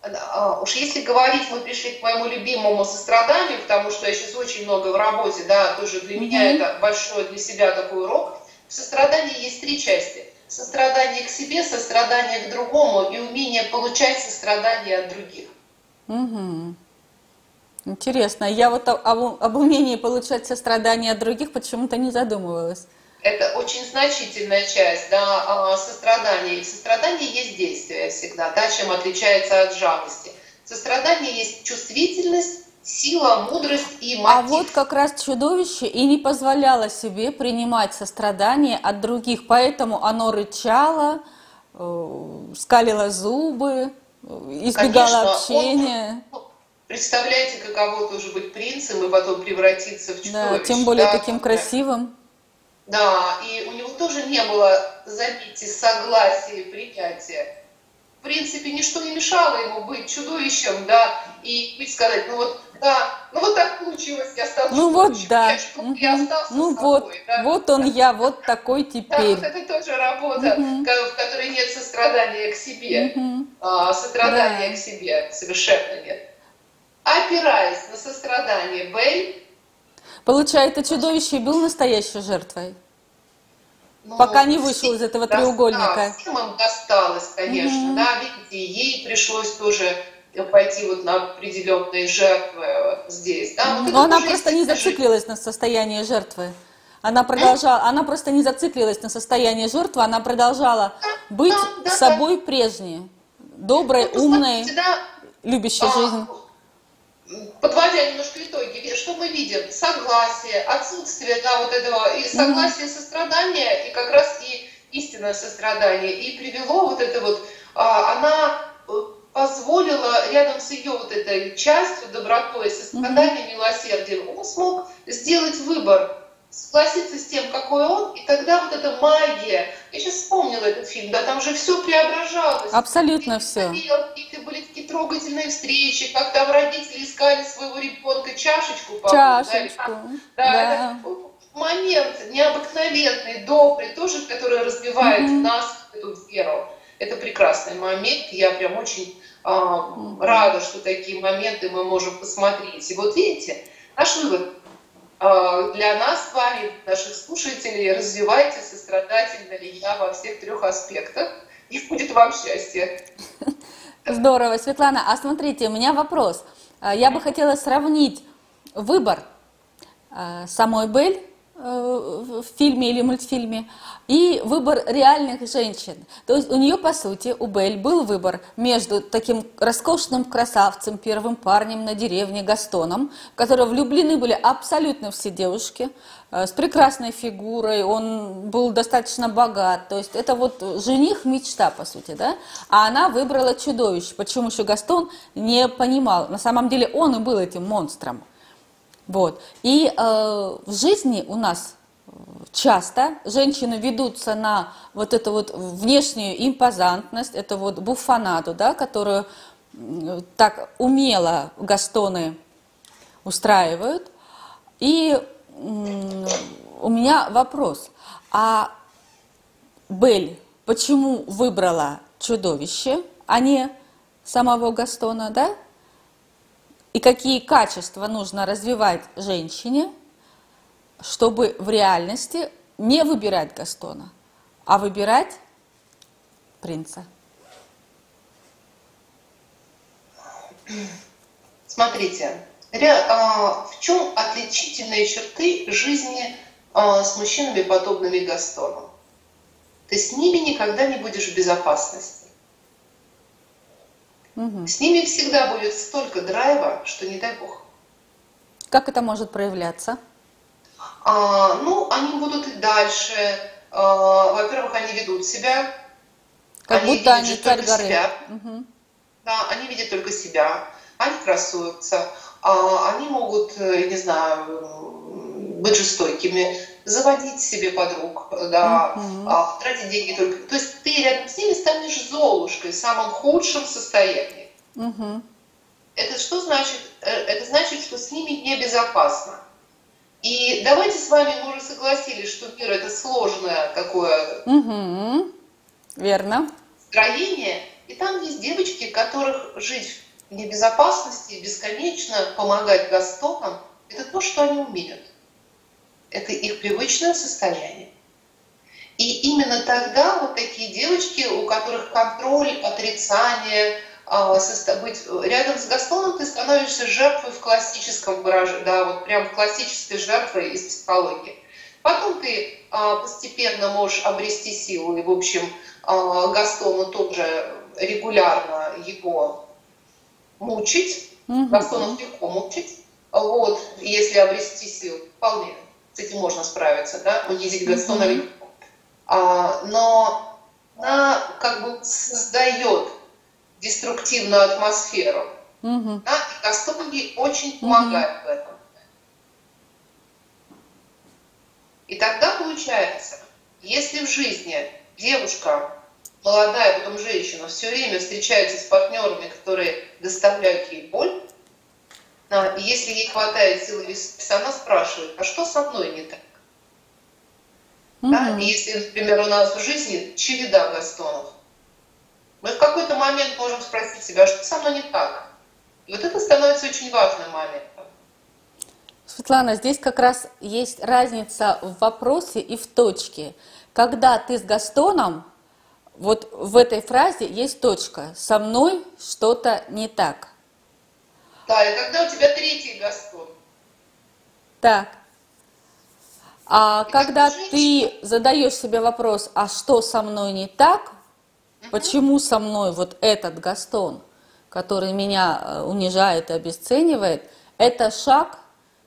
А, уж если говорить, мы пришли к моему любимому состраданию, потому что я сейчас очень много в работе, да, тоже для mm-hmm. меня это большой для себя такой урок. В сострадании есть три части. Сострадание к себе, сострадание к другому и умение получать сострадание от других. Угу. Интересно. Я вот об, об умении получать сострадание от других почему-то не задумывалась. Это очень значительная часть да, а, сострадания. И в сострадании есть действие всегда, да, чем отличается от жалости. Сострадание есть чувствительность, сила, мудрость и а мотив. А вот как раз чудовище и не позволяло себе принимать сострадание от других, поэтому оно рычало, э, скалило зубы, э, избегало Конечно, общения. Он, представляете, каково тоже быть принцем и потом превратиться в чудовище. Да, тем более да? таким красивым. Да, и у него тоже не было, заметьте, согласия и принятия. В принципе, ничто не мешало ему быть чудовищем, да, и сказать, ну вот, да, ну вот так получилось, я стал Ну вот, да. Я, угу. я остался ну вот, собой, да? вот он я, вот такой <laughs> теперь. Да, вот это тоже работа, угу. в которой нет сострадания к себе, угу. а, сострадания да. к себе совершенно нет. Опираясь на сострадание Бель, Получается, чудовище был настоящей жертвой? Ну, Пока не вышел из этого треугольника. Да, всем им досталось, конечно, угу. да, видите, ей пришлось тоже пойти вот на определенные жертвы здесь, да. Вот Но она просто не зациклилась жизнь. на состоянии жертвы. Она продолжала, она просто не зациклилась на состоянии жертвы, она продолжала быть да, да, собой да. прежней, доброй, ну, умной, да, любящей а, жизнь подводя немножко итоги, что мы видим? Согласие, отсутствие да, вот этого и согласие, сострадания, и как раз и истинное сострадание. И привело вот это вот, а, она э, позволила рядом с ее вот этой частью, добротой, состраданием, милосердием, он смог сделать выбор согласиться с тем, какой он, и тогда вот эта магия. Я сейчас вспомнила этот фильм, да, там же все преображалось. Абсолютно и все. Какие-то были такие трогательные встречи, как там родители искали своего ребенка чашечку. Чашечку. Да, да. да. момент необыкновенный, добрый, тоже, который разбивает mm-hmm. нас, эту веру. Это прекрасный момент. Я прям очень э, mm-hmm. рада, что такие моменты мы можем посмотреть. И вот видите, наш вывод а, для нас с вами, наших слушателей, развивайте сострадательно ли я во всех трех аспектах, и будет вам счастье. <laughs> Здорово, Светлана. А смотрите, у меня вопрос. А, я бы хотела сравнить выбор а, самой Бель Э, в фильме или мультфильме, и выбор реальных женщин. То есть у нее, по сути, у Бель был выбор между таким роскошным красавцем, первым парнем на деревне Гастоном, которого влюблены были абсолютно все девушки, э, с прекрасной фигурой, он был достаточно богат, то есть это вот жених мечта, по сути, да, а она выбрала чудовище, почему еще Гастон не понимал, на самом деле он и был этим монстром. Вот. И э, в жизни у нас часто женщины ведутся на вот эту вот внешнюю импозантность, это вот буфанаду, да, которую так умело Гастоны устраивают. И у меня вопрос, а Бель почему выбрала чудовище, а не самого Гастона, да? И какие качества нужно развивать женщине, чтобы в реальности не выбирать Гастона, а выбирать принца. Смотрите, а, в чем отличительные черты жизни а, с мужчинами, подобными Гастону? Ты с ними никогда не будешь в безопасности. Угу. С ними всегда будет столько драйва, что не дай бог. Как это может проявляться? А, ну, они будут и дальше. А, во-первых, они ведут себя. Как они будто они царь горы. Себя. Угу. Да, они видят только себя. Они красуются. А, они могут, э, не знаю, быть жестокими заводить себе подруг, да, mm-hmm. тратить деньги только. То есть ты рядом с ними станешь золушкой в самом худшем состоянии. Mm-hmm. Это что значит? Э, это значит, что с ними небезопасно. И давайте с вами мы уже согласились, что мир это сложное такое. Угу. Верно. Строение. И там есть девочки, которых жить в небезопасности, бесконечно помогать Гастонам, это то, что они умеют. Это их привычное состояние. И именно тогда вот такие девочки, у которых контроль, отрицание, а, быть рядом с Гастоном ты становишься жертвой в классическом выражении, да, вот прям классической жертвой из психологии. Потом ты а, постепенно можешь обрести силу, и, в общем, а, Гастону тоже регулярно его мучить. Гастонов легко мучить, вот, если обрести силу, вполне с этим можно справиться, да, унизить mm-hmm. А, но она как бы создает деструктивную атмосферу. Mm-hmm. Да, и Гастон ей очень помогает mm-hmm. в этом. И тогда получается, если в жизни девушка, молодая, потом женщина, все время встречается с партнерами, которые доставляют ей боль, и если ей хватает силы веса, она спрашивает, а что со мной не так? Угу. Да? И если, например, у нас в жизни череда гастонов, мы в какой-то момент можем спросить себя, а что со мной не так? И вот это становится очень важным моментом. Светлана, здесь как раз есть разница в вопросе и в точке. Когда ты с Гастоном, вот в этой фразе есть точка. Со мной что-то не так. Да, и когда у тебя третий Гастон. Так. А и когда ты задаешь себе вопрос, а что со мной не так, угу. почему со мной вот этот Гастон, который меня э, унижает и обесценивает, это шаг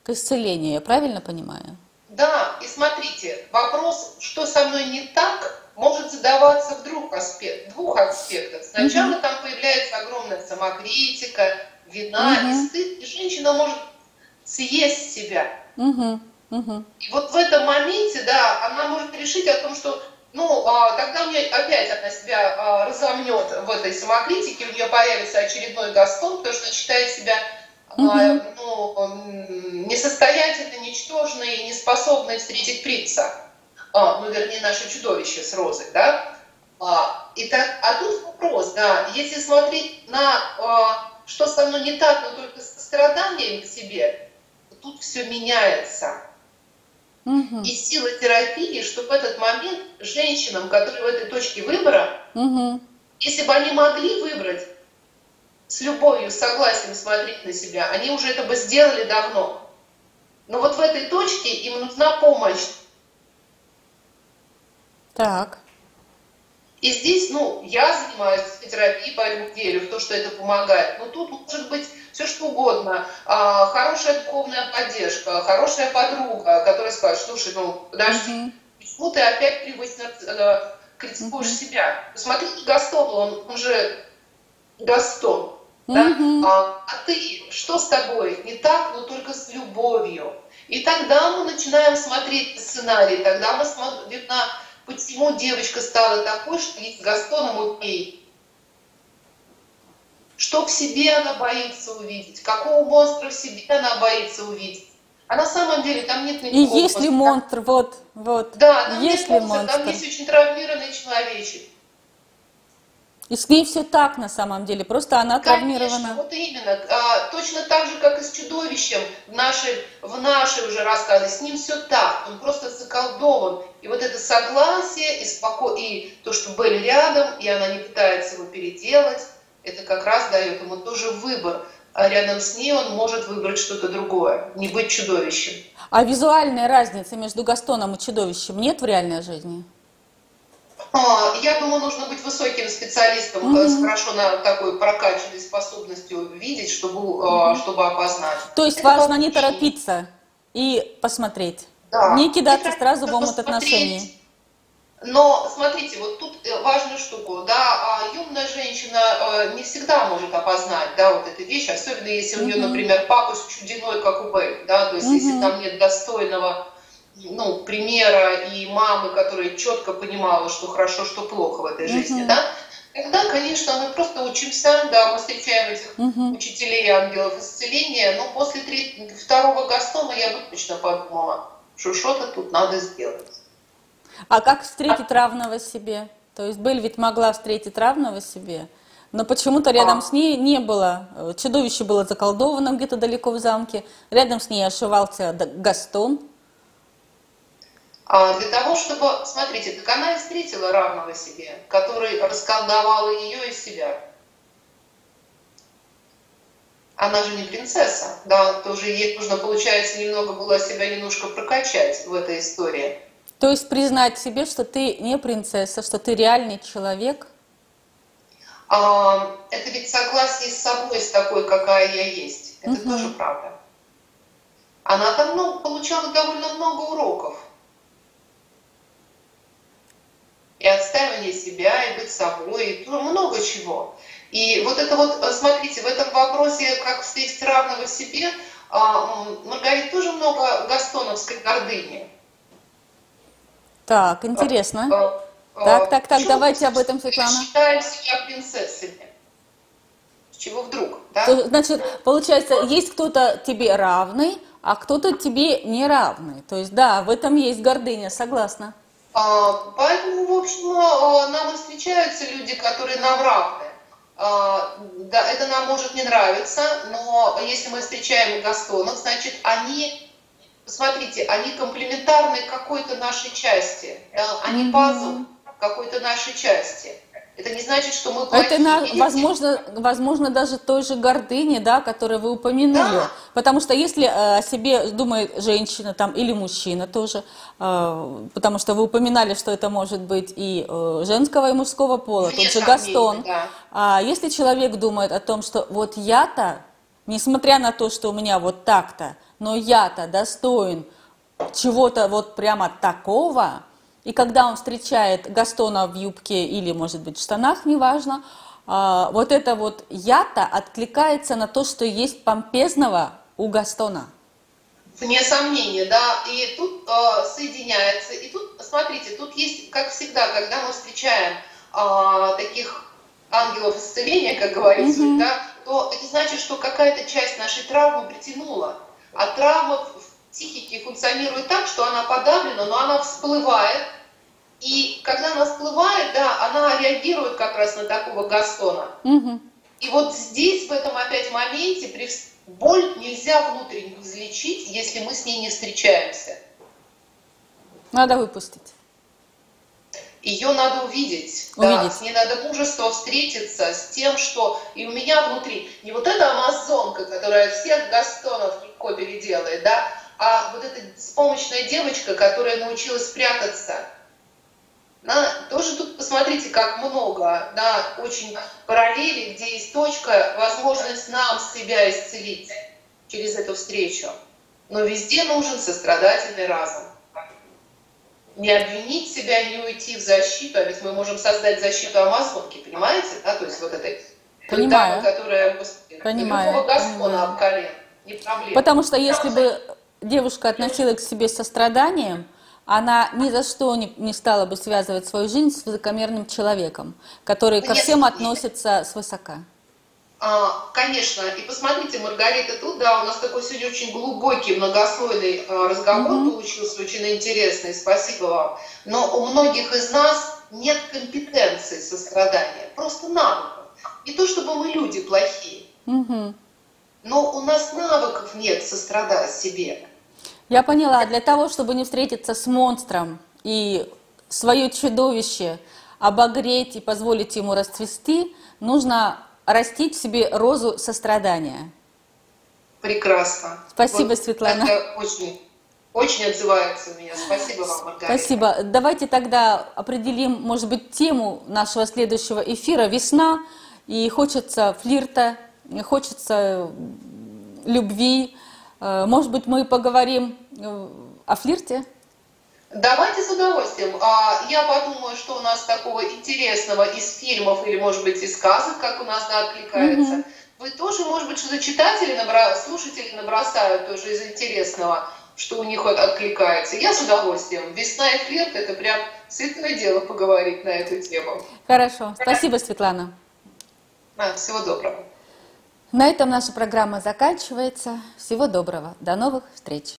к исцелению, я правильно понимаю? Да, и смотрите, вопрос, что со мной не так, может задаваться в двух, аспект, двух аспектах. Сначала угу. там появляется огромная самокритика, вина угу. и стыд, и женщина может съесть себя. Угу. Угу. И вот в этом моменте, да, она может решить о том, что ну, а, тогда мне опять она себя а, разомнет в этой самокритике, у нее появится очередной Гастон, потому что считает себя угу. а, ну, несостоятельной, ничтожной, неспособной встретить принца. А, ну, вернее, наше чудовище с розой, да? А, и так, а тут вопрос, да, если смотреть на а, что со мной не так, но только с страданием к себе, тут все меняется. Угу. И сила терапии, что в этот момент женщинам, которые в этой точке выбора, угу. если бы они могли выбрать с любовью, с согласием смотреть на себя, они уже это бы сделали давно. Но вот в этой точке им нужна помощь. Так. И здесь, ну, я занимаюсь терапией, поэтому верю в то, что это помогает. Но тут может быть все что угодно. А, хорошая духовная поддержка, хорошая подруга, которая скажет, слушай, ну, подожди, mm почему ты опять привычно э, критикуешь себя? Посмотри Гастон, он, он же Гастон. Да? Mm-hmm. А, а ты, что с тобой? Не так, но только с любовью. И тогда мы начинаем смотреть сценарий, тогда мы смотрим на почему девочка стала такой, что есть с Гастоном окей, что в себе она боится увидеть, какого монстра в себе она боится увидеть. А на самом деле там нет никакого И есть ли монстр, вот, вот. Да, там есть нет монстра, монстр, там есть очень травмированный человечек. И с ней все так на самом деле, просто она Конечно, травмирована. вот именно. А, точно так же, как и с чудовищем в нашей, в нашей уже рассказе, с ним все так, он просто заколдован. И вот это согласие и, споко... и то, что были рядом, и она не пытается его переделать, это как раз дает ему тоже выбор. А рядом с ней он может выбрать что-то другое, не быть чудовищем. А визуальная разница между Гастоном и чудовищем нет в реальной жизни? А, я думаю, нужно быть высоким специалистом mm-hmm. с хорошо на такой прокачанной способностью видеть, чтобы, mm-hmm. чтобы опознать. То есть Это важно не торопиться и посмотреть. Да. Не кидаться сразу в омут отношений. Но смотрите, вот тут э, важную штуку, да, а юная женщина не всегда может опознать, да, вот эту вещь, особенно если у нее, например, папа с чудиной, как у Бэй, да, то есть если там нет достойного, ну, примера и мамы, которая четко понимала, что хорошо, что плохо в этой жизни, да, Тогда, конечно, мы просто учимся, да, мы встречаем этих uh учителей ангелов исцеления, но после три, второго Гастона я бы точно подумала, что что-то тут надо сделать. А как встретить равного себе? То есть Бель ведь могла встретить равного себе, но почему-то рядом а. с ней не было. Э, чудовище было заколдовано где-то далеко в замке. Рядом с ней ошивался Гастон. А для того, чтобы, смотрите, так она и встретила равного себе, который расколдовал ее и себя. Она же не принцесса, да, тоже ей нужно, получается, немного было себя немножко прокачать в этой истории. То есть признать себе, что ты не принцесса, что ты реальный человек? А, это ведь согласие с собой, с такой, какая я есть. Это угу. тоже правда. Она там ну, получала довольно много уроков. И отстаивание себя, и быть собой, и много чего. И вот это вот, смотрите, в этом вопросе, как встретить равного себе, а, Маргарита тоже много гастоновской гордыни. Так, интересно. А, а, так, так, так, давайте об этом, Светлана. Считаем себя принцессами. С чего вдруг? Да? Значит, получается, есть кто-то тебе равный, а кто-то тебе не равный. То есть, да, в этом есть гордыня, согласна. А, поэтому, в общем, а, нам и встречаются люди, которые нам равны. А, да, это нам может не нравиться, но если мы встречаем гастонов, значит, они смотрите, они комплементарны какой-то нашей части, они пазл какой-то нашей части. Это не значит, что мы плохие. Это, на, возможно, возможно, даже той же гордыни, да, которую вы упомянули. Да. Потому что если э, о себе думает женщина там, или мужчина тоже, э, потому что вы упоминали, что это может быть и э, женского, и мужского пола, Вне тот же Гастон. Да. А если человек думает о том, что вот я-то, несмотря на то, что у меня вот так-то, но я-то достоин чего-то вот прямо такого, и когда он встречает Гастона в юбке или, может быть, в штанах, неважно, а, вот это вот я-то откликается на то, что есть помпезного у Гастона. Вне сомнения, да. И тут э, соединяется. И тут, смотрите, тут есть, как всегда, когда мы встречаем э, таких ангелов исцеления, как говорится, mm-hmm. да, то это значит, что какая-то часть нашей травмы притянула. А травма в психике функционирует так, что она подавлена, но она всплывает. И когда она всплывает, да, она реагирует как раз на такого Гастона. Mm-hmm. И вот здесь, в этом опять моменте, при Боль нельзя внутренне излечить, если мы с ней не встречаемся. Надо выпустить. Ее надо увидеть. увидеть. Да, с ней надо мужество встретиться с тем, что и у меня внутри не вот эта амазонка, которая всех гастонов легко переделает, да, а вот эта беспомощная девочка, которая научилась прятаться – на, тоже тут посмотрите, как много, да, очень параллели, где есть точка, возможность нам себя исцелить через эту встречу. Но везде нужен сострадательный разум. Не обвинить себя, не уйти в защиту, а ведь мы можем создать защиту Амазонки, понимаете? Да, то есть вот этой Понимаю. дамы, которая, Понимаю. Гаскона об колен, не проблема. Потому что если бы девушка относилась к себе состраданием, она ни за что не, не стала бы связывать свою жизнь с высокомерным человеком, который ко всем относится свысока. А, конечно. И посмотрите, Маргарита, тут, да, у нас такой сегодня очень глубокий, многослойный а, разговор mm-hmm. получился, очень интересный, спасибо вам. Но у многих из нас нет компетенции сострадания, просто навыков. Не то, чтобы мы люди плохие, mm-hmm. но у нас навыков нет сострадать себе. Я поняла, для того, чтобы не встретиться с монстром и свое чудовище обогреть и позволить ему расцвести, нужно растить в себе розу сострадания. Прекрасно. Спасибо, вот Светлана. Это очень, очень отзывается у меня. Спасибо вам, Маргарита. Спасибо. Давайте тогда определим, может быть, тему нашего следующего эфира. Весна, и хочется флирта, хочется любви, может быть, мы поговорим э, о флирте? Давайте с удовольствием. А, я подумаю, что у нас такого интересного из фильмов или, может быть, из сказок, как у нас да, откликается. Угу. Вы тоже, может быть, что-то читатели, набра... слушатели набросают тоже из интересного, что у них откликается. Я с удовольствием. Весна и флирт – это прям светлое дело поговорить на эту тему. Хорошо. Спасибо, Светлана. Всего доброго. На этом наша программа заканчивается. Всего доброго. До новых встреч.